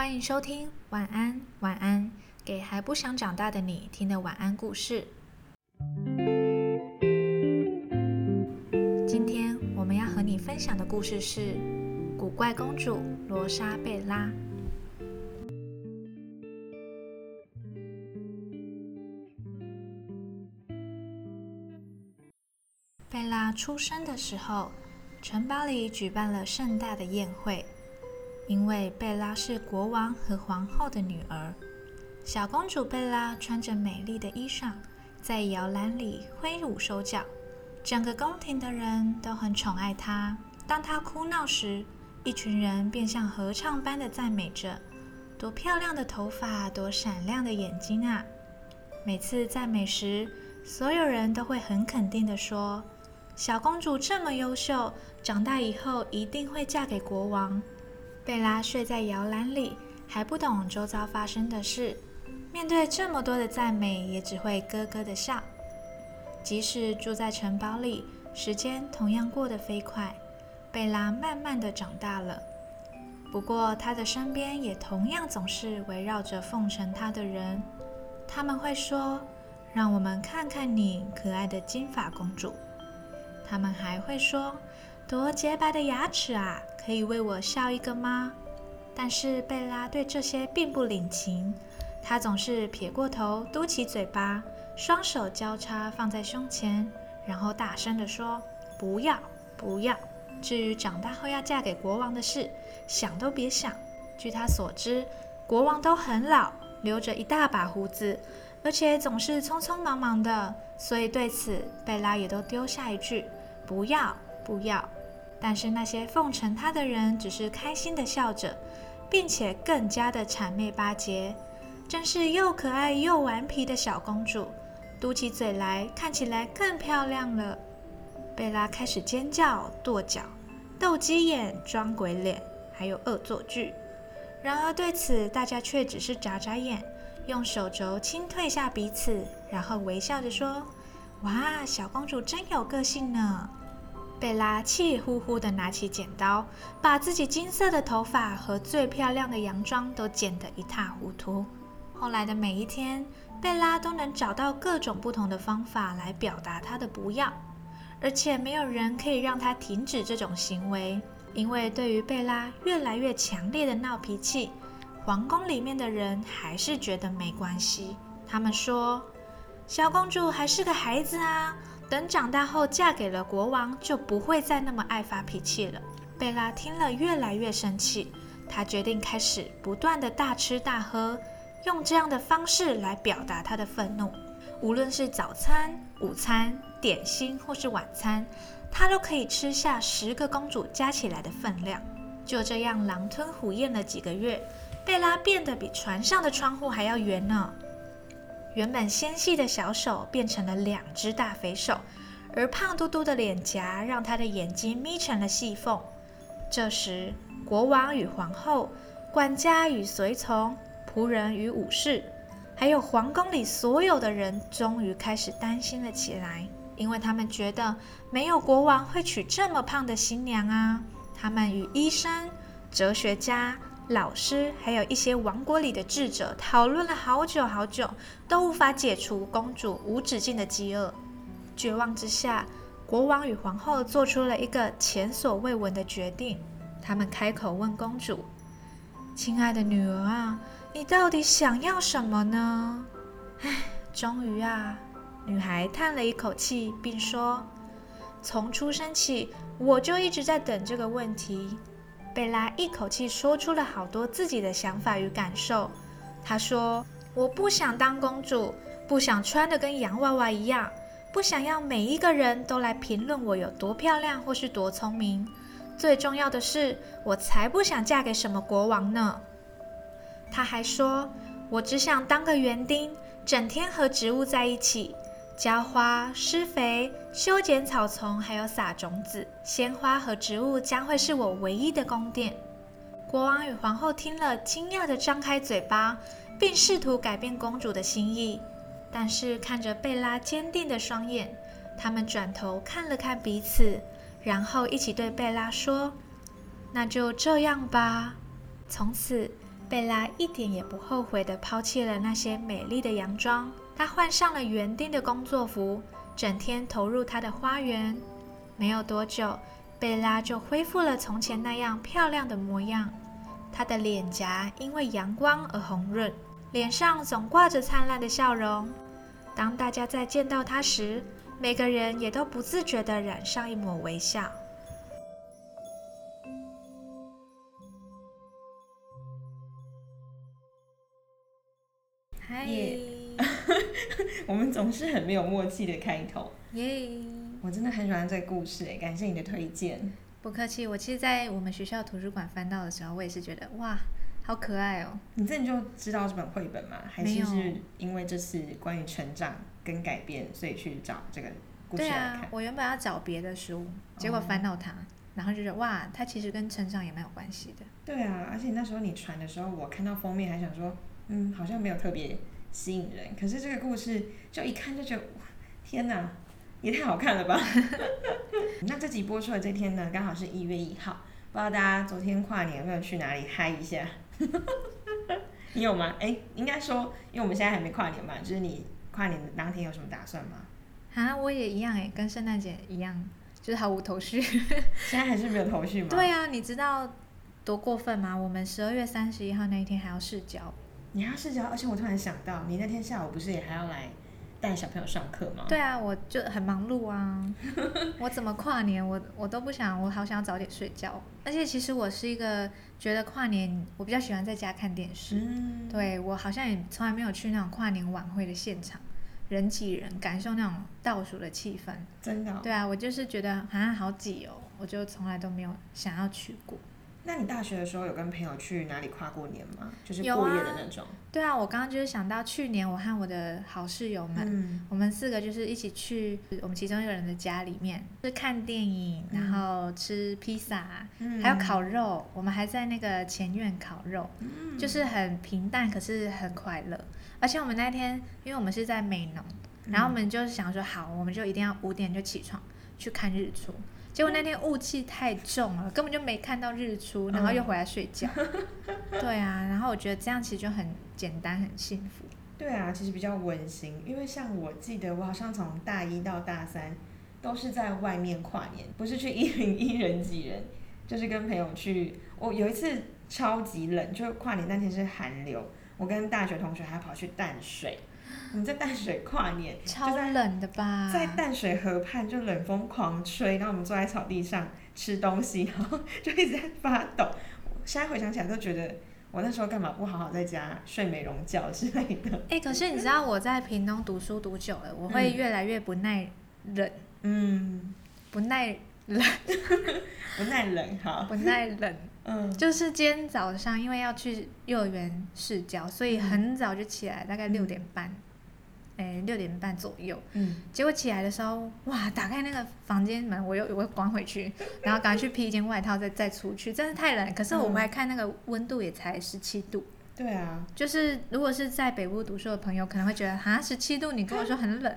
欢迎收听晚安晚安，给还不想长大的你听的晚安故事。今天我们要和你分享的故事是《古怪公主罗莎贝拉》。贝拉出生的时候，城堡里举办了盛大的宴会。因为贝拉是国王和皇后的女儿，小公主贝拉穿着美丽的衣裳，在摇篮里挥舞手脚，整个宫廷的人都很宠爱她。当她哭闹时，一群人便像合唱般的赞美着：“多漂亮的头发，多闪亮的眼睛啊！”每次赞美时，所有人都会很肯定地说：“小公主这么优秀，长大以后一定会嫁给国王。”贝拉睡在摇篮里，还不懂周遭发生的事。面对这么多的赞美，也只会咯咯的笑。即使住在城堡里，时间同样过得飞快。贝拉慢慢的长大了，不过她的身边也同样总是围绕着奉承她的人。他们会说：“让我们看看你可爱的金发公主。”他们还会说。多洁白的牙齿啊！可以为我笑一个吗？但是贝拉对这些并不领情，她总是撇过头，嘟起嘴巴，双手交叉放在胸前，然后大声地说：“不要，不要！至于长大后要嫁给国王的事，想都别想。”据她所知，国王都很老，留着一大把胡子，而且总是匆匆忙忙的，所以对此贝拉也都丢下一句：“不要，不要。”但是那些奉承她的人只是开心的笑着，并且更加的谄媚巴结，真是又可爱又顽皮的小公主，嘟起嘴来看起来更漂亮了。贝拉开始尖叫、跺脚、斗鸡眼、装鬼脸，还有恶作剧。然而对此大家却只是眨眨眼，用手肘轻推下彼此，然后微笑着说：“哇，小公主真有个性呢。”贝拉气呼呼地拿起剪刀，把自己金色的头发和最漂亮的洋装都剪得一塌糊涂。后来的每一天，贝拉都能找到各种不同的方法来表达她的不要，而且没有人可以让她停止这种行为，因为对于贝拉越来越强烈的闹脾气，皇宫里面的人还是觉得没关系。他们说：“小公主还是个孩子啊。”等长大后嫁给了国王，就不会再那么爱发脾气了。贝拉听了越来越生气，她决定开始不断的大吃大喝，用这样的方式来表达她的愤怒。无论是早餐、午餐、点心或是晚餐，她都可以吃下十个公主加起来的分量。就这样狼吞虎咽了几个月，贝拉变得比船上的窗户还要圆呢。原本纤细的小手变成了两只大肥手，而胖嘟嘟的脸颊让他的眼睛眯成了细缝。这时，国王与皇后、管家与随从、仆人与武士，还有皇宫里所有的人，终于开始担心了起来，因为他们觉得没有国王会娶这么胖的新娘啊！他们与医生、哲学家。老师还有一些王国里的智者讨论了好久好久，都无法解除公主无止境的饥饿。绝望之下，国王与皇后做出了一个前所未闻的决定。他们开口问公主：“亲爱的女儿啊，你到底想要什么呢？”唉，终于啊，女孩叹了一口气，并说：“从出生起，我就一直在等这个问题。”贝拉一口气说出了好多自己的想法与感受。她说：“我不想当公主，不想穿的跟洋娃娃一样，不想要每一个人都来评论我有多漂亮或是多聪明。最重要的是，我才不想嫁给什么国王呢。”她还说：“我只想当个园丁，整天和植物在一起。”浇花、施肥、修剪草丛，还有撒种子。鲜花和植物将会是我唯一的宫殿。国王与皇后听了，惊讶地张开嘴巴，并试图改变公主的心意。但是看着贝拉坚定的双眼，他们转头看了看彼此，然后一起对贝拉说：“那就这样吧。”从此，贝拉一点也不后悔地抛弃了那些美丽的洋装，她换上了园丁的工作服，整天投入他的花园。没有多久，贝拉就恢复了从前那样漂亮的模样。她的脸颊因为阳光而红润，脸上总挂着灿烂的笑容。当大家再见到她时，每个人也都不自觉地染上一抹微笑。嗨，我们总是很没有默契的开头。耶！我真的很喜欢这个故事哎，感谢你的推荐。不客气，我其实，在我们学校图书馆翻到的时候，我也是觉得哇，好可爱哦。你这你就知道这本绘本吗？还是是因为这是关于成长跟改变，所以去找这个故事来看？对啊，我原本要找别的书，结果翻到它，然后就觉得哇，它其实跟成长也蛮有关系的。对啊，而且那时候你传的时候，我看到封面还想说，嗯，好像没有特别吸引人。可是这个故事就一看就觉得，天哪！也太好看了吧！那这集播出的这天呢，刚好是一月一号，不知道大家昨天跨年有没有去哪里嗨一下？你有吗？哎，应该说，因为我们现在还没跨年嘛，就是你跨年的当天有什么打算吗？啊，我也一样哎，跟圣诞节一样，就是毫无头绪。现在还是没有头绪吗？对啊，你知道多过分吗？我们十二月三十一号那一天还要试教。你还要试教，而且我突然想到，你那天下午不是也还要来？带小朋友上课吗？对啊，我就很忙碌啊。我怎么跨年？我我都不想，我好想要早点睡觉。而且其实我是一个觉得跨年，我比较喜欢在家看电视。嗯。对我好像也从来没有去那种跨年晚会的现场，人挤人，感受那种倒数的气氛。真的。对啊，我就是觉得好像好挤哦，我就从来都没有想要去过。那你大学的时候有跟朋友去哪里跨过年吗？就是过夜的那种。对啊，我刚刚就是想到去年我和我的好室友们，我们四个就是一起去我们其中一个人的家里面，是看电影，然后吃披萨，还有烤肉。我们还在那个前院烤肉，就是很平淡，可是很快乐。而且我们那天，因为我们是在美农，然后我们就是想说，好，我们就一定要五点就起床去看日出。结果那天雾气太重了，根本就没看到日出，然后又回来睡觉。对啊，然后我觉得这样其实就很简单，很幸福。对啊，其实比较温馨，因为像我记得我好像从大一到大三都是在外面跨年，不是去一零一人挤人，就是跟朋友去。我有一次超级冷，就跨年那天是寒流，我跟大学同学还跑去淡水。你在淡水跨年，超冷的吧？在淡水河畔就冷风狂吹，然后我们坐在草地上吃东西，然后就一直在发抖。现在回想起来都觉得，我那时候干嘛不好好在家睡美容觉之类的？哎，可是你知道我在屏东读书读久了，我会越来越不耐冷。嗯，不耐冷，不耐冷，好，不耐冷。嗯，就是今天早上因为要去幼儿园试教，所以很早就起来，大概六点半。哎，六点半左右，嗯，结果起来的时候，哇，打开那个房间门，我又我又关回去，然后赶快去披一件外套，再再出去，真是太冷。可是我们来看那个温度也才十七度。对啊，就是如果是在北部读书的朋友，可能会觉得啊，十七度，你跟我说很冷，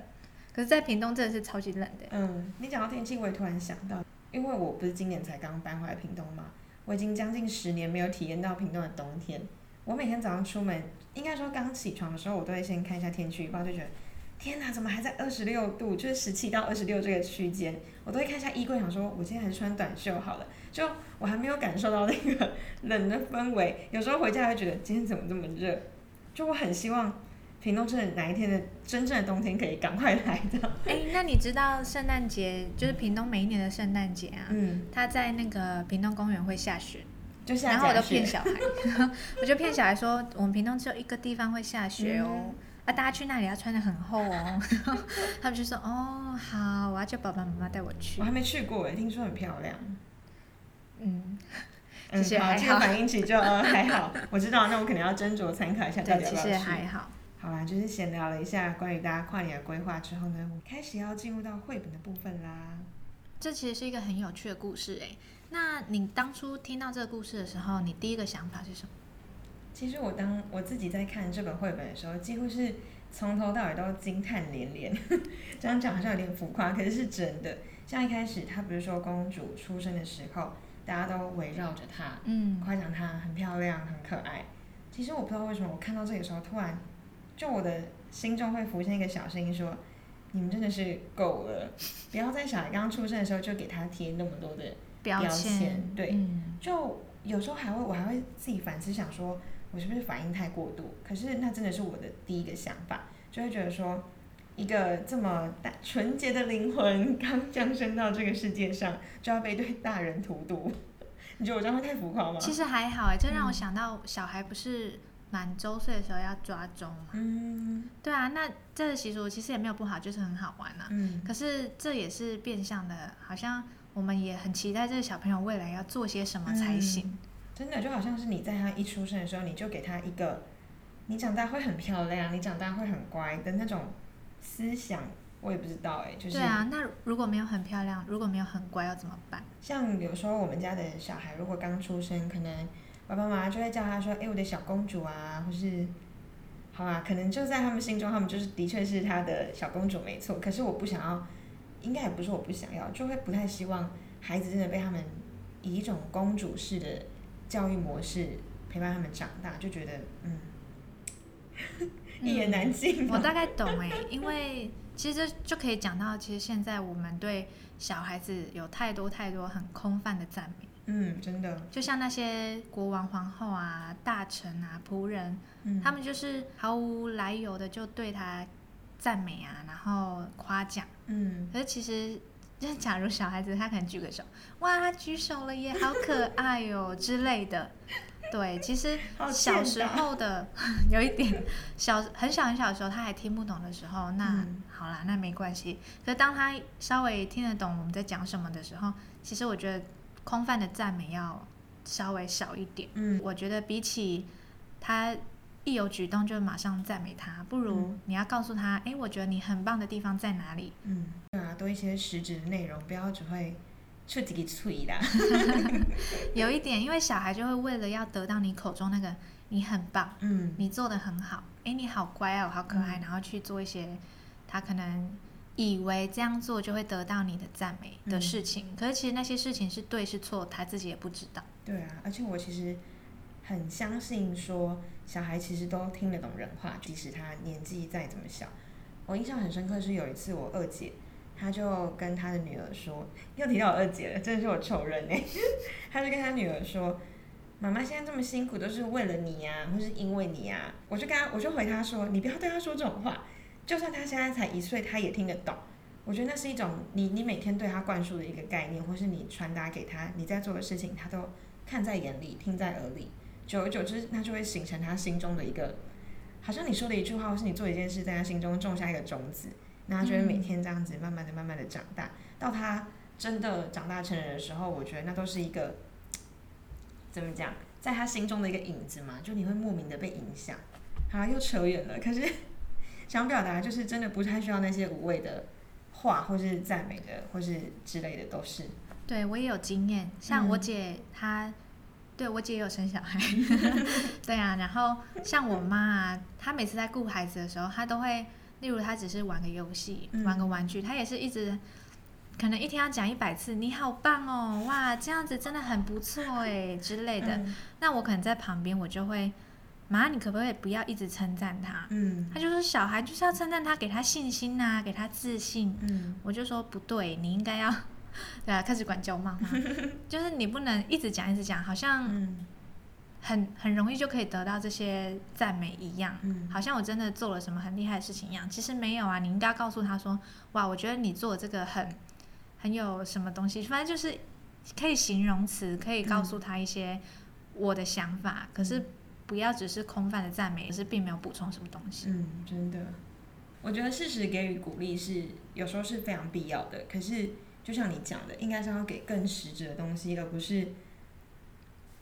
可是在屏东真的是超级冷的。嗯，你讲到天气，我也突然想到，因为我不是今年才刚搬回来屏东嘛，我已经将近十年没有体验到屏东的冬天。我每天早上出门，应该说刚起床的时候，我都会先看一下天气预报，就觉得天哪，怎么还在二十六度？就是十七到二十六这个区间，我都会看一下衣柜，想说我今天还是穿短袖好了。就我还没有感受到那个 冷的氛围，有时候回家会觉得今天怎么这么热？就我很希望屏东真的哪一天的真正的冬天可以赶快来的。哎，那你知道圣诞节就是屏东每一年的圣诞节啊？嗯，它在那个屏东公园会下雪。然后我就骗小孩，我就骗小孩说，我们屏东只有一个地方会下雪哦，啊，大家去那里要穿的很厚哦。他们就说，哦，好，我要叫爸爸妈妈带我去。我还没去过哎，听说很漂亮。嗯，谢谢还好。反应起就呃还好，我知道，那我可能要斟酌参考一下，到底要不要去。还好。好啦，就是闲聊了一下关于大家跨年的规划之后呢，我们开始要进入到绘本的部分啦。这其实是一个很有趣的故事哎。那你当初听到这个故事的时候，你第一个想法是什么？其实我当我自己在看这本绘本的时候，几乎是从头到尾都惊叹连连。这样讲好像有点浮夸，可是是真的。像一开始，他不是说公主出生的时候，大家都围绕着她，嗯，夸奖她很漂亮、很可爱。其实我不知道为什么，我看到这个时候，突然就我的心中会浮现一个小声音说：“你们真的是够了，不要在小孩刚出生的时候就给他贴那么多的标签。”对，嗯就有时候还会，我还会自己反思，想说我是不是反应太过度？可是那真的是我的第一个想法，就会觉得说，一个这么大纯洁的灵魂刚降生到这个世界上，就要被对大人荼毒，你觉得我这样会太浮夸吗？其实还好哎，这让我嗯想到小孩不是满周岁的时候要抓周嘛？嗯对啊，那这个习俗其实也没有不好，就是很好玩啊。嗯，可是这也是变相的，好像我们也很期待这个小朋友未来要做些什么才行。真的就好像是你在他一出生的时候，你就给他一个，你长大会很漂亮，你长大会很乖的那种思想，我也不知道哎、就是对啊，那如果没有很漂亮，如果没有很乖，要怎么办？像有时候我们家的小孩如果刚出生，可能爸爸妈妈就会叫他说：“哎、我的小公主啊，或是好啊，可能就在他们心中，他们就是的确是他的小公主没错。可是我不想要，应该也不是我不想要，就会不太希望孩子真的被他们以一种公主式的教育模式陪伴他们长大，就觉得嗯，一言难尽、我大概懂哎，因为其实这就可以讲到，其实现在我们对小孩子有太多太多很空泛的赞美，嗯，真的，就像那些国王、皇后啊、大臣啊、仆人，嗯，他们就是毫无来由的就对他赞美啊，然后夸奖。嗯。可是其实，就假如小孩子他可能举个手，哇，他举手了耶，好可爱哦之类的。对，其实小时候的 有一点小很小很小的时候，他还听不懂的时候，那、嗯好啦，那没关系。可是当他稍微听得懂我们在讲什么的时候，其实我觉得空泛的赞美要稍微少一点。嗯我觉得比起他一有举动就马上赞美他，不如嗯你要告诉他，哎，我觉得你很棒的地方在哪里。嗯，对啊，多一些实质的内容，不要只会出几个嘴啦。有一点，因为小孩就会为了要得到你口中那个你很棒，嗯你做的很好，哎，你好乖哦，好可爱，嗯然后去做一些他可能以为这样做就会得到你的赞美的嗯事情，可是其实那些事情是对是错，他自己也不知道。对啊，而且我其实很相信说，小孩其实都听得懂人话，即使他年纪再怎么小。我印象很深刻是有一次我二姐，她就跟她的女儿说，又提到我二姐了，真的是我仇人哎、她就跟她女儿说。妈妈现在这么辛苦，都是为了你呀、或是因为你呀、我就跟她，我就回她说，你不要对她说这种话，就算她现在才一岁，她也听得懂。我觉得那是一种你你每天对她灌输的一个概念，或是你传达给她你在做的事情，她都看在眼里，听在耳里，久而久之，那就会形成他心中的一个，好像你说的一句话，或是你做一件事，在他心中种下一个种子，那他就会每天这样子，慢慢的、慢慢的长大，到他真的长大成人的时候，我觉得那都是一个怎么讲，在他心中的一个影子嘛，就你会莫名的被影响。好，又扯远了，可是想表达就是真的不太需要那些无谓的话，或是赞美的，或是之类的，都是。对我也有经验，像我嗯姐她，对我姐也有生小孩，对啊，然后像我妈啊，她每次在顾孩子的时候，她都会，例如她只是玩个游戏，嗯玩个玩具，她也是一直，可能一天要讲一百次，你好棒哦，哇，这样子真的很不错哎之类的。嗯那我可能在旁边，我就会，妈，你可不可以不要一直称赞他？嗯他就说小孩就是要称赞他，给他信心呐、给他自信。嗯我就说不对，你应该要，对啊，开始管教妈妈，就是你不能一直讲一直讲，好像嗯。很很容易就可以得到这些赞美一样，嗯。好像我真的做了什么很厉害的事情一样。其实没有啊，你应该告诉他说，哇，我觉得你做这个很很有什么东西，反正就是可以形容词，可以告诉他一些我的想法，可是不要只是空泛的赞美，可是并没有补充什么东西。嗯，真的，我觉得适时给予鼓励是有时候是非常必要的。可是就像你讲的，应该是要给更实质的东西，而不是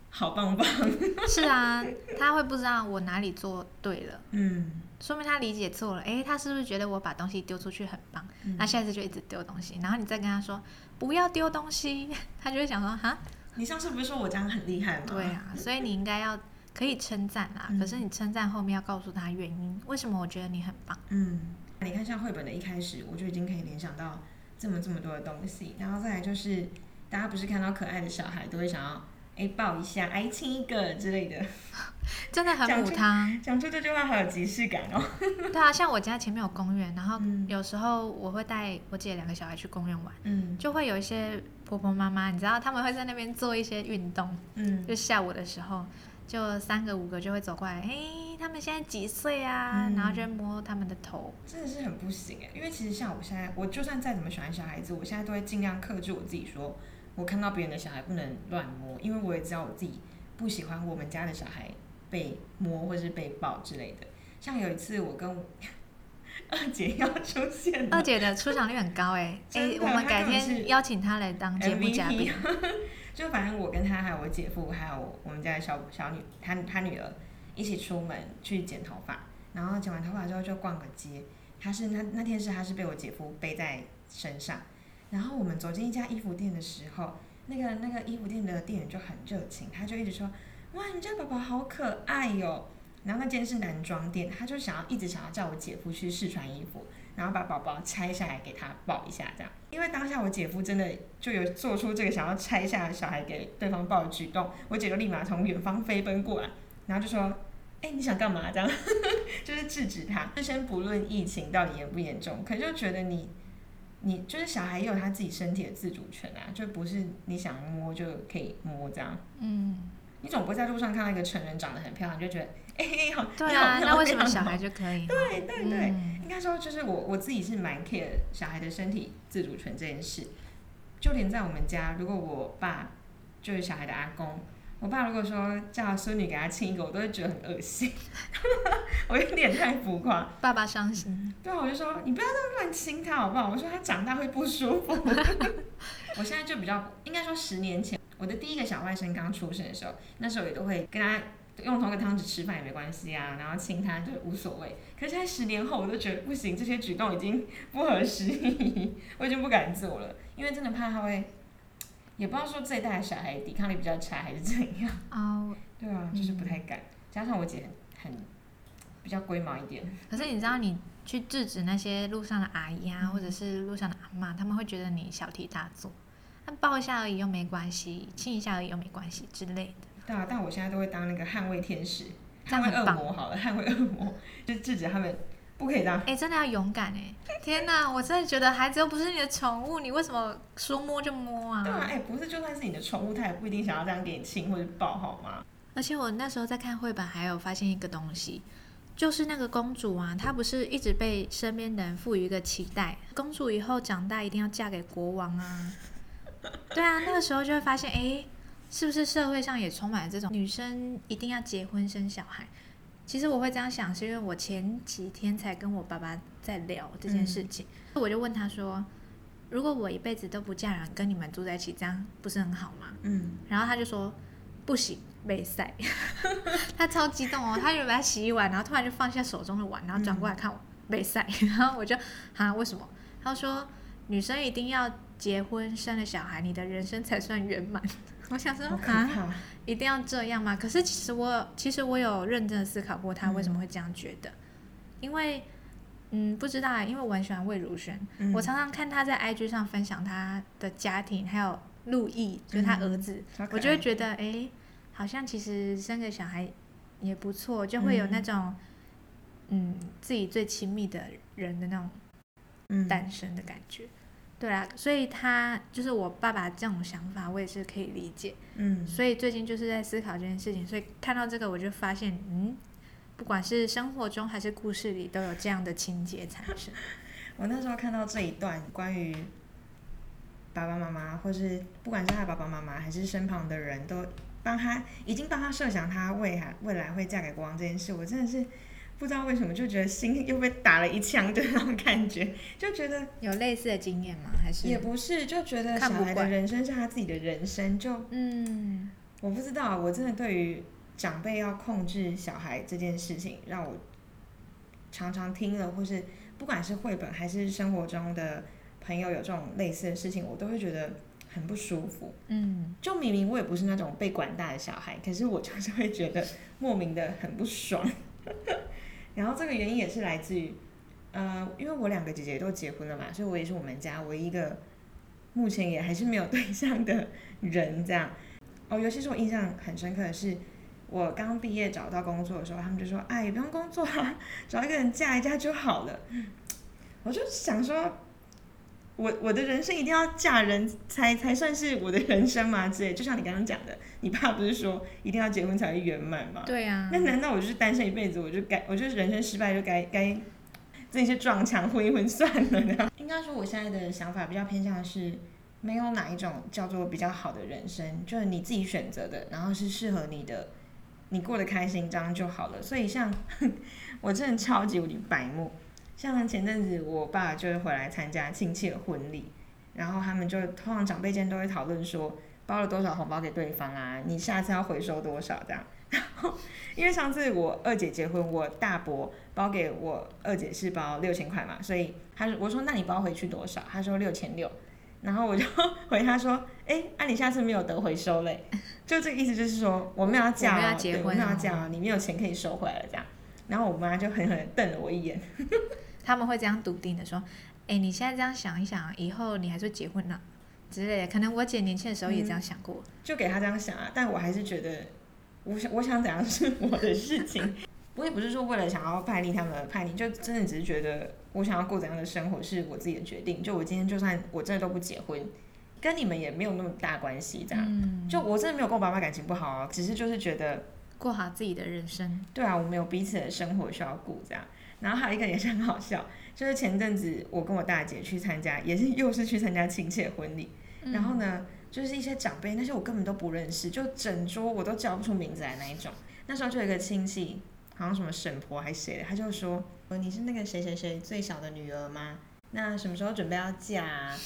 好棒棒。是啊，他会不知道我哪里做对了。嗯，说明他理解错了，诶，他是不是觉得我把东西丢出去很棒？那下次就一直丢东西，然后你再跟他说不要丢东西，他就会想说哈，你上次不是说我这样很厉害吗？对，啊，所以你应该要可以称赞啦，嗯可是你称赞后面要告诉他原因，为什么我觉得你很棒。嗯，你看像绘本的一开始，我就已经可以联想到这么这么多的东西，然后再来就是大家不是看到可爱的小孩都会想要哎抱一下，哎亲一个之类的，真的很讲出母汤。讲出这句话好有即视感哦。对啊，像我家前面有公园，然后嗯有时候我会带我姐两个小孩去公园玩，嗯就会有一些婆婆妈妈，你知道他们会在那边做一些运动，嗯就下午的时候，就三个五个就会走过来，哎，他们现在几岁啊？嗯然后就摸他们的头。真的是很不行哎，因为其实像我现在，我就算再怎么喜欢小孩子，我现在都会尽量克制我自己说，我看到别人的小孩不能乱摸，因为我也知道我自己不喜欢我们家的小孩被摸或是被抱之类的。像有一次我跟我 二姐要出现二姐的出场率很高哎，哎，真的我们改天邀请她来当节目嘉宾。就反正我跟她还有我姐夫还有我们家的小小女她她女儿一起出门去剪头发，然后剪完头发之后就逛个街。她是那那天是她是被我姐夫背在身上，然后我们走进一家衣服店的时候，那个那个衣服店的店员就很热情，他就一直说：“哇，你家宝宝好可爱哟、然后那间是男装店，他就想要一直想要叫我姐夫去试穿衣服，然后把宝宝拆下来给他抱一下，这样。因为当下我姐夫真的就有做出这个想要拆下小孩给对方抱的举动，我姐就立马从远方飞奔过来，然后就说：“哎、你想干嘛？”这样 就是制止他。就先不论疫情到底严不严重，可就觉得你。你就是小孩也有他自己身体的自主权啊，就不是你想摸就可以摸这样。嗯，你总不会在路上看到一个成人长得很漂亮，你就觉得哎、好，对啊，那为什么小孩就可以？对对对，嗯应该说就是我我自己是蛮 care 小孩的身体自主权这件事，就连在我们家，如果我爸就是小孩的阿公，我爸如果说叫孙女给他亲一个，我都会觉得很恶心，我有点太浮夸。爸爸伤心。对啊，我就说你不要这么乱亲他好不好？我说他长大会不舒服。我现在就比较，应该说十年前，我的第一个小外甥刚出生的时候，那时候也都会跟他用同一个汤匙吃饭也没关系啊，然后亲他就无所谓。可是现在十年后，我都觉得不行，这些举动已经不合时宜，我已经不敢做了，因为真的怕他会，也不知道说这一代的小孩抵抗力比较差还是怎样。哦，对啊，就是不太敢，加上我姐很很比较龟毛一点。可是你知道，你去制止那些路上的阿姨啊，或者是路上的阿嬷，他们会觉得你小题大做，那抱一下而已又没关系，亲一下而已又没关系之类的。对啊，但我现在都会当那个捍卫天使，捍卫恶魔好了，捍卫恶魔，就制止他们不可以这样。哎、真的要勇敢哎！天哪，我真的觉得孩子又不是你的宠物，你为什么说摸就摸啊？对啊，哎、不是，就算是你的宠物，它也不一定想要这样给你亲或者抱，好吗？而且我那时候在看绘本，还有发现一个东西，就是那个公主啊，她不是一直被身边的人赋予一个期待，公主以后长大一定要嫁给国王啊。对啊，那个时候就会发现，哎，是不是社会上也充满了这种女生一定要结婚生小孩？其实我会这样想，是因为我前几天才跟我爸爸在聊这件事情，我就问他说，如果我一辈子都不嫁人，跟你们住在一起，这样不是很好吗？嗯，然后他就说不行，没晒。他超激动哦，他以为他洗一碗，然后突然就放下手中的碗，然后转过来看我没赛。然后我就啊，为什么？他说女生一定要结婚生了小孩，你的人生才算圆满。我想说啊，一定要这样吗？可是其实我其实我有认真的思考过，他为什么会这样觉得，因为。嗯，不知道啊，因为我很喜欢魏如萱，嗯我常常看她在 IG 上分享她的家庭，还有陆毅，就是他儿子，我就会觉得，哎、好像其实生个小孩也不错，就会有那种，嗯自己最亲密的人的那种嗯诞生的感觉。对啊，所以他就是我爸爸这种想法，我也是可以理解。嗯，所以最近就是在思考这件事情，所以看到这个我就发现，嗯，不管是生活中还是故事里，都有这样的情节产生。我那时候看到这一段关于爸爸妈妈，或是不管是他爸爸妈妈，还是身旁的人都帮他，已经帮他设想他未来未来会嫁给国王这件事，我真的是不知道为什么就觉得心又被打了一枪的那种感觉，就觉得有类似的经验吗？还是也不是，就觉得小孩的人生是他自己的人生，就嗯，我不知道，我真的对于长辈要控制小孩这件事情，让我常常听了，或是不管是绘本还是生活中的朋友有这种类似的事情，我都会觉得很不舒服。嗯，就明明我也不是那种被管大的小孩，可是我就是会觉得莫名的很不爽。然后这个原因也是来自于，呃，因为我两个姐姐都结婚了嘛，所以我也是我们家唯一一个目前也还是没有对象的人，这样。哦，尤其是我印象很深刻的是，我刚毕业找到工作的时候，他们就说：“哎，不用工作啊，找一个人嫁一嫁就好了。”我就想说，我我的人生一定要嫁人才才算是我的人生吗？之类，就像你刚刚讲的，你爸不是说一定要结婚才会圆满吗？对呀、那难道我就是单身一辈子，我就该，我就是人生失败就该该自己去撞墙混一混算了呢？应该说，我现在的想法比较偏向的是，没有哪一种叫做比较好的人生，就是你自己选择的，然后是适合你的，你过得开心这样就好了。所以像 我真的超级无敌白目，像前阵子我爸就是回来参加亲戚的婚礼，然后他们就通常长辈间都会讨论说。包了多少红包给对方啊？你下次要回收多少这样？然后因为上次我二姐结婚，我大伯包给我二姐是包六千块嘛，所以他说我说那你包回去多少？他说六千六，然后我就 回他说，哎，那、你下次没有得回收嘞？就这个意思就是说我们要嫁、哦，我们要结婚对我们要哦嫁、哦，你没有钱可以收回来了这样。然后我妈就狠狠瞪了我一眼，他们会这样笃定的说：“哎，你现在这样想一想，以后你还是结婚呢、之类的。”可能我姐年轻的时候也这样想过。就给她这样想啊，但我还是觉得，我想我想怎样是我的事情。我也不是说为了想要叛逆他们而叛逆，就真的只是觉得我想要过怎样的生活是我自己的决定。就我今天就算我真的都不结婚，跟你们也没有那么大关系。这样，嗯，就我真的没有跟我爸妈感情不好啊，只是就是觉得，过好自己的人生。对啊，我们有彼此的生活需要顾这样。然后还有一个也是很好笑，就是前阵子我跟我大姐去参加，也是又是去参加亲戚的婚礼。嗯然后呢，就是一些长辈，那些我根本都不认识，就整桌我都叫不出名字来那一种。那时候就有一个亲戚，好像什么婶婆还是谁的，他就说：“呃你是那个谁谁谁最小的女儿吗？那什么时候准备要嫁、啊？”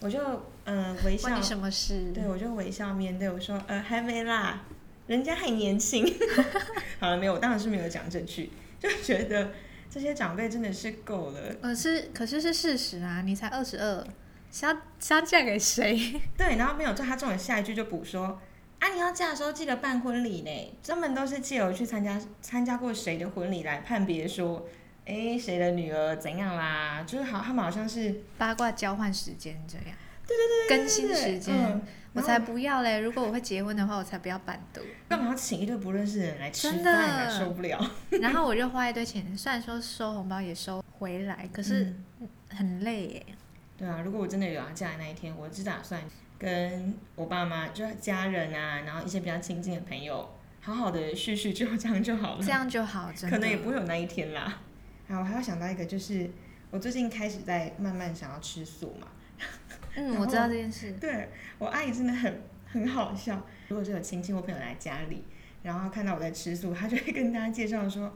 我就嗯、呃、微笑什么事？对我就微笑面对我说：“呃还没啦，人家还年轻。”好了，没有，我当然是没有讲这句，就觉得这些长辈真的是够了。可是可是是事实啊，你才二十二，是要是要嫁给谁？对，然后没有，就他这种下一句就补说，啊，你要嫁的时候记得办婚礼呢。专门都是借由去参加参加过谁的婚礼来判别说，哎，谁的女儿怎样啦，就是好，他们好像是八卦交换时间这样。对对对更新时间，嗯我才不要嘞！如果我会结婚的话，我才不要板读。干嘛要请一堆不认识的人来吃饭啊？受不了。然后我就花一堆钱，虽然说收红包也收回来，可是嗯很累耶。对啊，如果我真的有要嫁的那一天，我只打算跟我爸妈，就是家人啊，然后一些比较亲近的朋友，好好的叙叙旧，这样就好了。这样就好，真的。可能也不会有那一天啦。啊，我还要想到一个，就是我最近开始在慢慢想要吃素嘛。嗯，我知道这件事。对我阿姨真的很很好笑，如果是有亲戚或朋友来家里，然后看到我在吃素，她就会跟大家介绍说，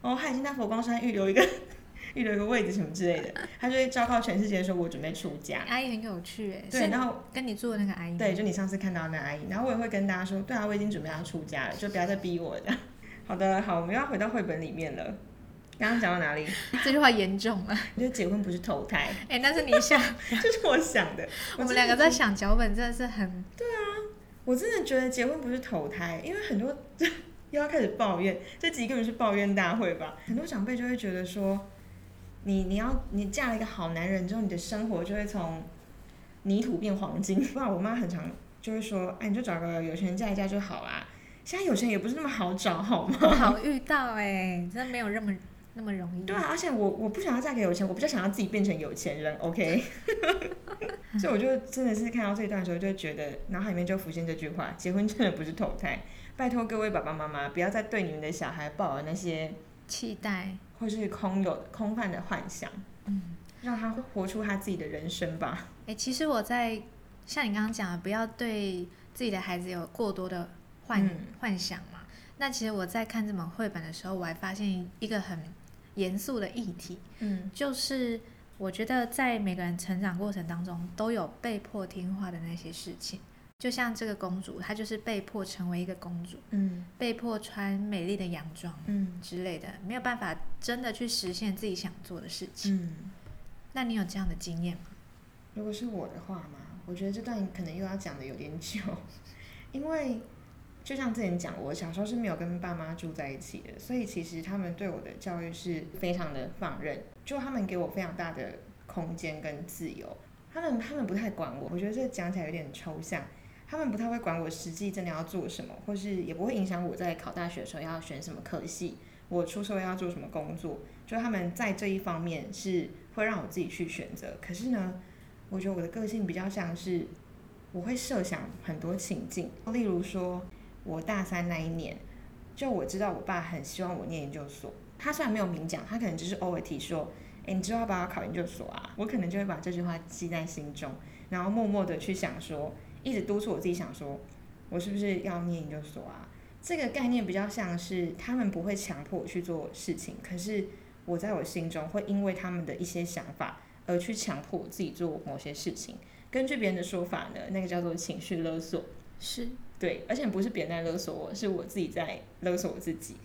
哦，她已经在佛光山预留一个 预留一个位置什么之类的，她就会昭告全世界说我准备出家。阿姨很有趣哎，对，然后跟你住的那个阿姨。对，就你上次看到的那阿姨，然后我也会跟大家说，对啊，我已经准备要出家了，就不要再逼我了。好的，好，我们要回到绘本里面了。刚刚讲到哪里？这句话严重了。你觉得结婚不是投胎，哎，那是你想，这是我想的。我们两个在想脚本，真的是很对啊我真的觉得结婚不是投胎，因为很多 又要开始抱怨，这集根本是抱怨大会吧？很多长辈就会觉得说，你你要你嫁了一个好男人之后，你的生活就会从泥土变黄金。不然我妈很常就会说，哎，你就找个有钱人嫁一嫁就好啦。现在有钱也不是那么好找，好吗？不好遇到哎，真的没有那么那么容易。对啊，而且我我不想要嫁给有钱，我比较想要自己变成有钱人，OK？所以我就真的是看到这一段的时候，就觉得脑海里面就浮现这句话：结婚真的不是投胎。拜托各位爸爸妈妈，不要再对你们的小孩抱有那些期待，或是空有空泛的幻想，嗯，让他活出他自己的人生吧。哎，其实我在像你刚刚讲的，不要对自己的孩子有过多的幻、嗯幻想嘛。那其实我在看这本绘本的时候，我还发现一个很严肃的议题，嗯就是我觉得在每个人成长过程当中，都有被迫听话的那些事情。就像这个公主，她就是被迫成为一个公主，嗯被迫穿美丽的洋装嗯之类的，没有办法真的去实现自己想做的事情。嗯。那你有这样的经验吗？如果是我的话嘛，我觉得这段可能又要讲的有点久，因为就像之前讲，我小时候是没有跟爸妈住在一起的，所以其实他们对我的教育是非常的放任，就他们给我非常大的空间跟自由，他们他们不太管我，我觉得这讲起来有点抽象，他们不太会管我实际真的要做什么，或是也不会影响我在考大学的时候要选什么科系，我出社会要做什么工作。就他们在这一方面是会让我自己去选择。可是呢，我觉得我的个性比较像是，我会设想很多情境，例如说我大三那一年，就我知道我爸很希望我念研究所，他虽然没有明讲，他可能只是偶尔提说，哎，你知道要不要考研究所啊？我可能就会把这句话记在心中，然后默默的去想说。一直督促我自己想说，我是不是要念研究所啊？这个概念比较像是他们不会强迫我去做事情，可是我在我心中会因为他们的一些想法而去强迫我自己做某些事情。根据别人的说法呢，那个叫做情绪勒索，是对，而且不是别人在勒索我，是我自己在勒索我自己。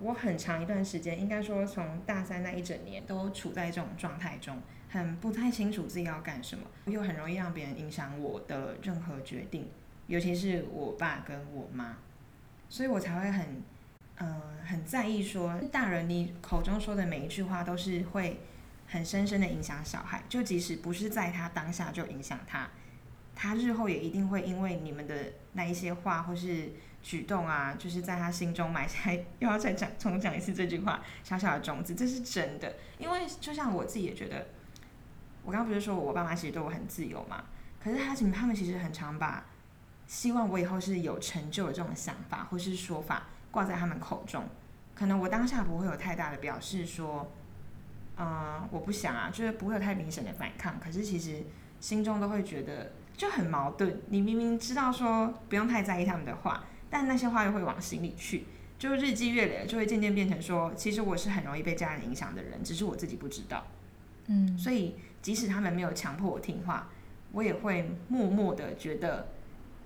我很长一段时间，应该说从大三那一整年都处在这种状态中。很不太清楚自己要干什么，又很容易让别人影响我的任何决定，尤其是我爸跟我妈，所以我才会很，呃，很在意说大人你口中说的每一句话都是会很深深的影响小孩，就即使不是在他当下就影响他，他日后也一定会因为你们的那一些话或是举动啊，就是在他心中埋下 又要再讲重讲一次这句话小小的种子，这是真的，因为就像我自己也觉得。我刚刚不是说我爸妈其实对我很自由嘛？可是他其实他们其实很常把希望我以后是有成就的这种想法或是说法挂在他们口中。可能我当下不会有太大的表示说，嗯，我不想啊，就是不会有太明显的反抗。可是其实心中都会觉得就很矛盾。你明明知道说不用太在意他们的话，但那些话又会往心里去，就日积月累，就会渐渐变成说，其实我是很容易被家人影响的人，只是我自己不知道。嗯，所以。即使他们没有强迫我听话，我也会默默的觉得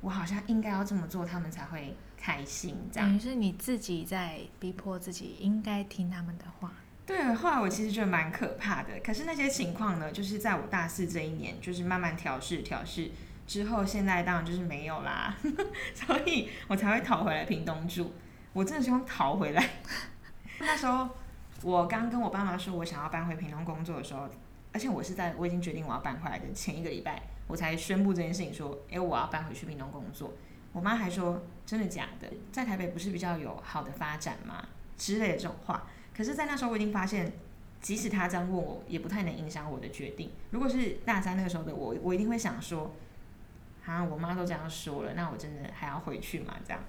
我好像应该要这么做，他们才会开心。这样，等于是你自己在逼迫自己应该听他们的话。对，后来我其实觉得蛮可怕的。可是那些情况呢，就是在我大四这一年，就是慢慢调试调试之后，现在当然就是没有啦。所以我才会逃回来屏东住。我真的希望逃回来。那时候我刚跟我爸妈说我想要搬回屏东工作的时候。而且我是在我已经决定我要搬回来的前一个礼拜，我才宣布这件事情，说，哎，我要搬回去屏东工作。我妈还说，真的假的？在台北不是比较有好的发展吗？之类的这种话。可是，在那时候我已经发现，即使他这样问我，也不太能影响我的决定。如果是大三那个时候的我，我一定会想说，啊，我妈都这样说了，那我真的还要回去吗？这样。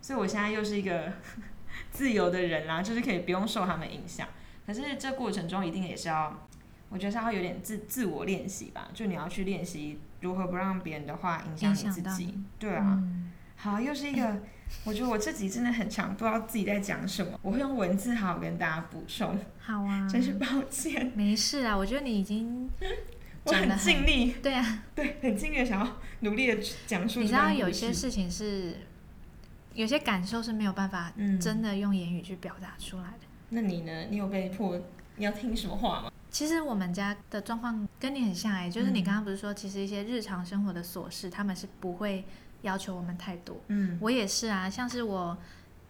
所以我现在又是一个 自由的人啦，就是可以不用受他们影响。可是这过程中一定也是要。我觉得是要有点自自我练习吧，就你要去练习如何不让别人的话影响你自己。对啊，好，又是一个，我觉得我这集真的很长，不知道自己在讲什么，我会用文字好好跟大家补充。好啊，真是抱歉。没事啊，我觉得你已经，我很尽力。对啊，对，很尽力想要努力的讲述。你知道有些事情是，有些感受是没有办法真的用言语去表达出来的。那你呢？你有被迫你要听什么话吗？其实我们家的状况跟你很像哎，就是你刚刚不是说，其实一些日常生活的琐事，他们是不会要求我们太多。嗯，我也是啊，像是我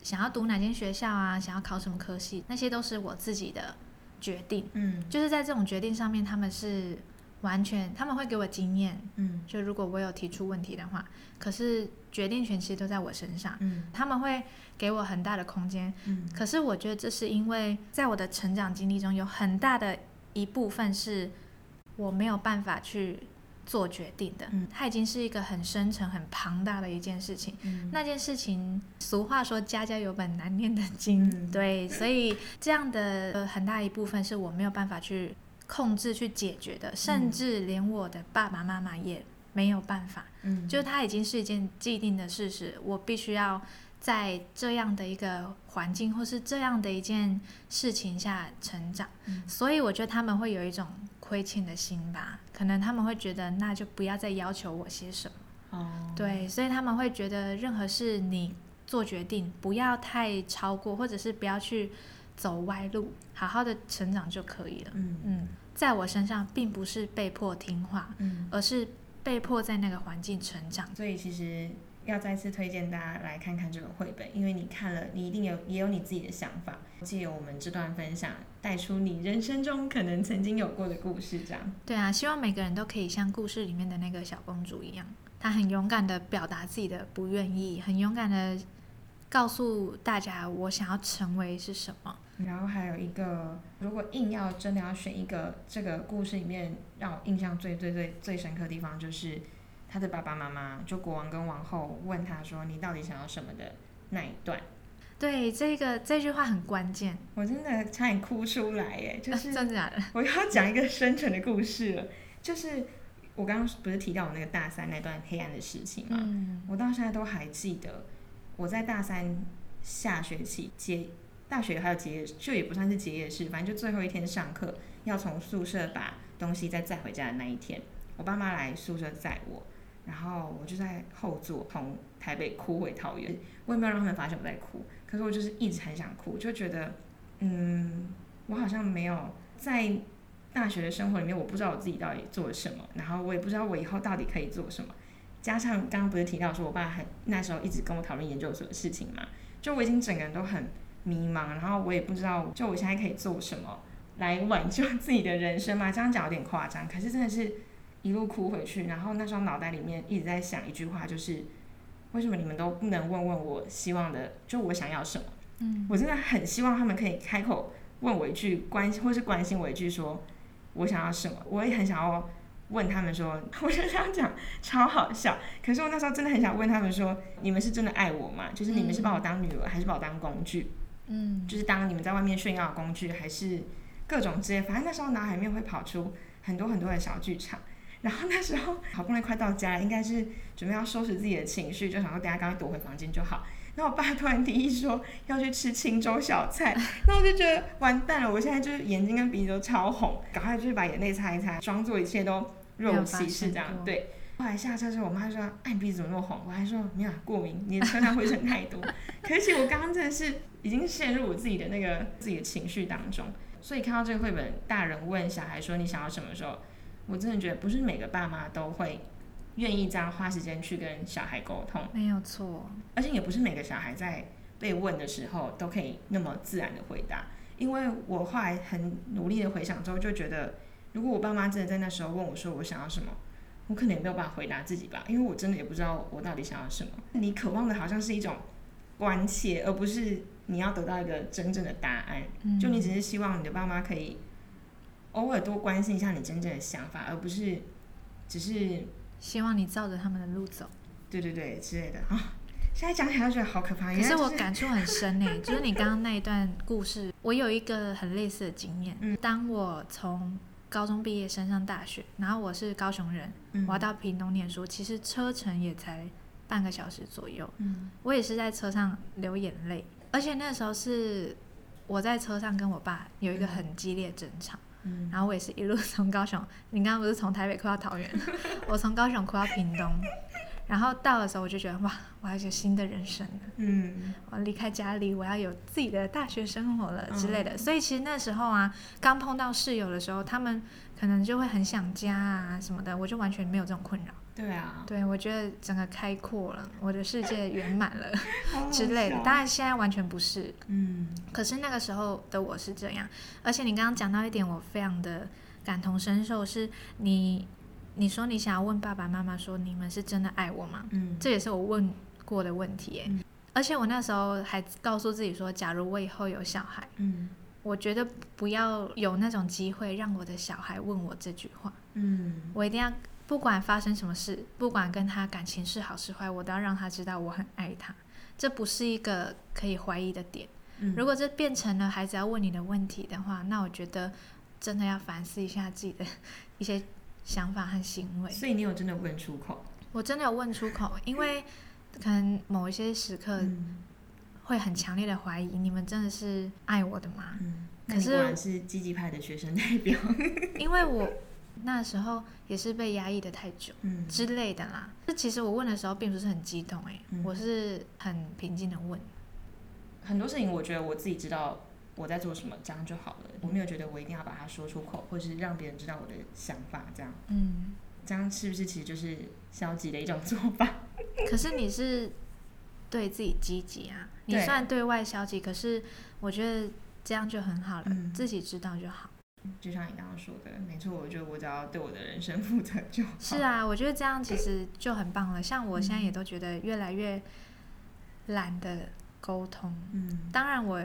想要读哪间学校啊，想要考什么科系，那些都是我自己的决定。嗯，就是在这种决定上面，他们是完全他们会给我经验。嗯，就如果我有提出问题的话，可是决定权其实都在我身上。嗯，他们会给我很大的空间。嗯，可是我觉得这是因为在我的成长经历中有很大的。一部分是我没有办法去做决定的，它已经是一个很深沉、很庞大的一件事情。那件事情，俗话说“家家有本难念的经”，对，所以这样的很大一部分是我没有办法去控制、去解决的，甚至连我的爸爸妈妈也没有办法。嗯，就它已经是一件既定的事实，我必须要。在这样的一个环境，或是这样的一件事情下成长，所以我觉得他们会有一种亏欠的心吧。可能他们会觉得，那就不要再要求我些什么。哦，对，所以他们会觉得，任何事你做决定，不要太超过，或者是不要去走歪路，好好的成长就可以了。嗯嗯，在我身上，并不是被迫听话，嗯，而是被迫在那个环境成长。所以其实。要再次推荐大家来看看这本绘本，因为你看了，你一定有也有你自己的想法。借由我们这段分享，带出你人生中可能曾经有过的故事，这样。对啊，希望每个人都可以像故事里面的那个小公主一样，她很勇敢的表达自己的不愿意，很勇敢的告诉大家我想要成为是什么。然后还有一个，如果硬要真的要选一个这个故事里面让我印象最最最最深刻的地方，就是他的爸爸妈妈，就国王跟王后问他说：“你到底想要什么的那一段。”对，这个这句话很关键，我真的差点哭出来耶！就是 真的假的？我要讲一个深沉的故事了，就是我刚刚不是提到我那个大三那段黑暗的事情嘛？嗯，我到现在都还记得，我在大三下学期结大学还有结业，就也不算是结业式，反正就最后一天上课，要从宿舍把东西再载回家的那一天，我爸妈来宿舍载我，然后我就在后座从台北哭回桃园，我也没有让他们发现我在哭。可是我就是一直很想哭，就觉得，嗯，我好像没有在大学的生活里面，我不知道我自己到底做了什么，然后我也不知道我以后到底可以做什么。加上刚刚不是提到说我爸很那时候一直跟我讨论研究所的事情嘛，就我已经整个人都很迷茫，然后我也不知道就我现在可以做什么来挽救自己的人生嘛。这样讲有点夸张，可是真的是一路哭回去，然后那时候脑袋里面一直在想一句话，就是。为什么你们都不能问问我希望的，就我想要什么？嗯，我真的很希望他们可以开口问我一句关心，或是关心我一句，说我想要什么。我也很想要问他们说，我就这样讲超好笑。可是我那时候真的很想问他们说，你们是真的爱我吗？就是你们是把我当女儿，还是把我当工具？嗯，就是当你们在外面炫耀的工具，还是各种之类。反正那时候脑海里面会跑出很多很多的小剧场。然后那时候好不容易快到家了，应该是准备要收拾自己的情绪，就想说等下赶快躲回房间就好。然后我爸突然提议说要去吃青州小菜，那我就觉得完蛋了，我现在就是眼睛跟鼻子都超红，赶快就是把眼泪擦一擦，装作一切都若无其事这样。对。后来下车之后，我妈说：“哎，鼻子怎么那么红？”我还说：“没有过敏，你的车上灰尘太多。”可是我刚刚真的是已经陷入我自己的那个自己的情绪当中，所以看到这个绘本，大人问小孩说：“你想要什么时候？”我真的觉得不是每个爸妈都会愿意这样花时间去跟小孩沟通，没有错。而且也不是每个小孩在被问的时候都可以那么自然的回答。因为我后来很努力的回想之后，就觉得如果我爸妈真的在那时候问我说我想要什么，我可能也没有办法回答自己吧，因为我真的也不知道我到底想要什么。你渴望的好像是一种关切，而不是你要得到一个真正的答案。就你只是希望你的爸妈可以。偶尔多关心一下你真正的想法，而不是只是希望你照着他们的路走。对对对，之类的啊。现在讲起来觉得好可怕。可是我感触很深呢，就是你刚刚那一段故事，我有一个很类似的经验。嗯。当我从高中毕业升上大学，然后我是高雄人，我要到屏东念书，其实车程也才半个小时左右。嗯。我也是在车上流眼泪，而且那时候是我在车上跟我爸有一个很激烈争吵。然后我也是一路从高雄，你刚刚不是从台北哭到桃园，我从高雄哭到屏东，然后到的时候我就觉得哇，我要有新的人生了，嗯，我离开家里，我要有自己的大学生活了之类的。所以其实那时候啊，刚碰到室友的时候，他们可能就会很想家啊什么的，我就完全没有这种困扰。对啊，对我觉得整个开阔了，我的世界圆满了 之类的。当然现在完全不是，嗯，可是那个时候的我是这样。而且你刚刚讲到一点，我非常的感同身受，是你你说你想要问爸爸妈妈说你们是真的爱我吗？嗯，这也是我问过的问题。嗯，而且我那时候还告诉自己说，假如我以后有小孩，嗯，我觉得不要有那种机会让我的小孩问我这句话。嗯，我一定要。不管发生什么事，不管跟他感情是好是坏，我都要让他知道我很爱他。这不是一个可以怀疑的点。如果这变成了孩子要问你的问题的话，那我觉得真的要反思一下自己的一些想法和行为。所以你有真的问出口？我真的有问出口，因为可能某一些时刻会很强烈的怀疑，你们真的是爱我的吗？嗯，可是我是积极派的学生代表，因为我。那时候也是被压抑的太久，嗯之类的啦。这其实我问的时候并不是很激动，哎，我是很平静的问。很多事情我觉得我自己知道我在做什么，这样就好了。我没有觉得我一定要把它说出口，或是让别人知道我的想法，这样。嗯，这样是不是其实就是消极的一种做法？可是你是对自己积极啊，你对虽然对外消极，可是我觉得这样就很好了，嗯自己知道就好。就像你刚刚说的，没错，我觉得我只要对我的人生负责就好。是啊，我觉得这样其实就很棒了。像我现在嗯也都觉得越来越懒得沟通。嗯，当然，我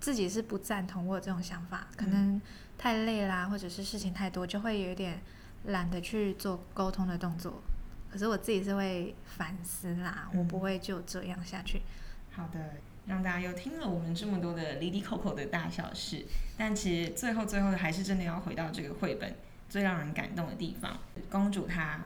自己是不赞同我有这种想法，可嗯能太累啦，或者是事情太多，就会有一点懒得去做沟通的动作。可是我自己是会反思啦，我嗯不会就这样下去。好的，让大家又听了我们这么多的离离口口的大小事，但其实最后最后还是真的要回到这个绘本最让人感动的地方。公主她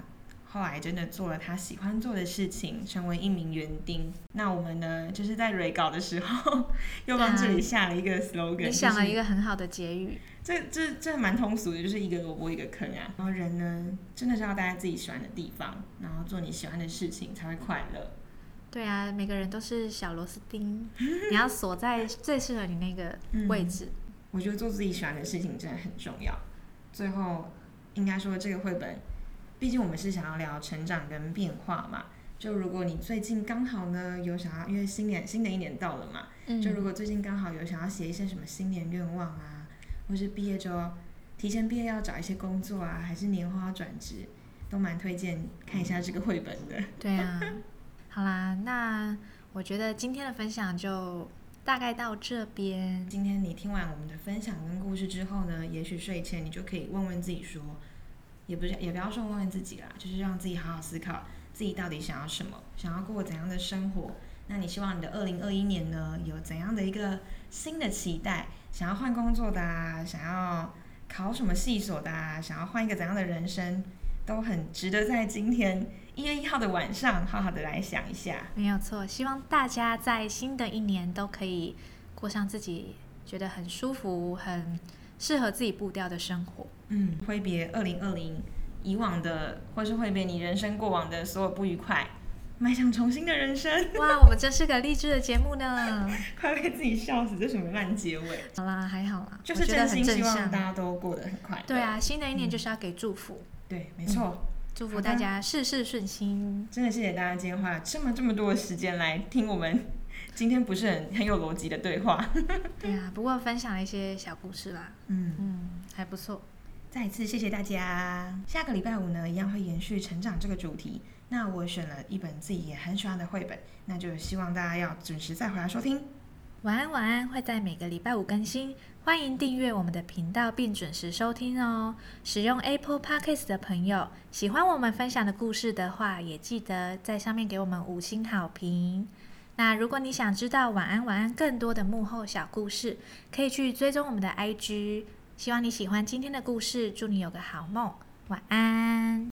后来真的做了她喜欢做的事情，成为一名园丁。那我们呢，就是在蕊稿的时候，又帮这里下了一个 slogan，、你想了一个，个很好的结语，这这这蛮通俗的，就是一个萝卜一个坑啊。然后人呢，真的是要待在自己喜欢的地方，然后做你喜欢的事情，才会快乐。对啊，每个人都是小螺丝钉，你要锁在最适合你那个位置。我觉得做自己喜欢的事情真的很重要。最后，应该说这个绘本，毕竟我们是想要聊成长跟变化嘛。就如果你最近刚好呢有想要，因为新年新的一年到了嘛，嗯就如果最近刚好有想要写一些什么新年愿望啊，或是毕业之后提前毕业要找一些工作啊，还是年后要转职，都蛮推荐看一下这个绘本的。对啊，好啦，那我觉得今天的分享就大概到这边。今天你听完我们的分享跟故事之后呢，也许睡前你就可以问问自己说，也不是也不要说问问自己啦，就是让自己好好思考自己到底想要什么，想要过怎样的生活。那你希望你的二零二一年呢，有怎样的一个新的期待？想要换工作的啊，想要考什么系所的啊，想要换一个怎样的人生，都很值得在今天一月一号的晚上好好的来想一下。没有错，希望大家在新的一年都可以过上自己觉得很舒服、很适合自己步调的生活。嗯，挥别二零二零以往的，或是挥别你人生过往的所有不愉快，迈向重新的人生。哇，我们真是个励志的节目呢！快被自己笑死，这什么烂结尾？好啦，还好啦，就是真心希望大家都过得很快乐。对，啊，新的一年嗯就是要给祝福，对，没错。祝福大家事事顺心。真的谢谢大家今天花这么这么多的时间来听我们今天不是很很有逻辑的对话。对啊，不过分享了一些小故事啦，嗯，嗯，还不错。再一次谢谢大家。下个礼拜五呢，一样会延续成长这个主题。那我选了一本自己也很喜欢的绘本，那就希望大家要准时再回来收听。晚安，晚安会在每个礼拜五更新，欢迎订阅我们的频道并准时收听哦。使用 Apple Podcast 的朋友，喜欢我们分享的故事的话，也记得在上面给我们五星好评。那如果你想知道晚安晚安更多的幕后小故事，可以去追踪我们的 IG。希望你喜欢今天的故事，祝你有个好梦，晚安。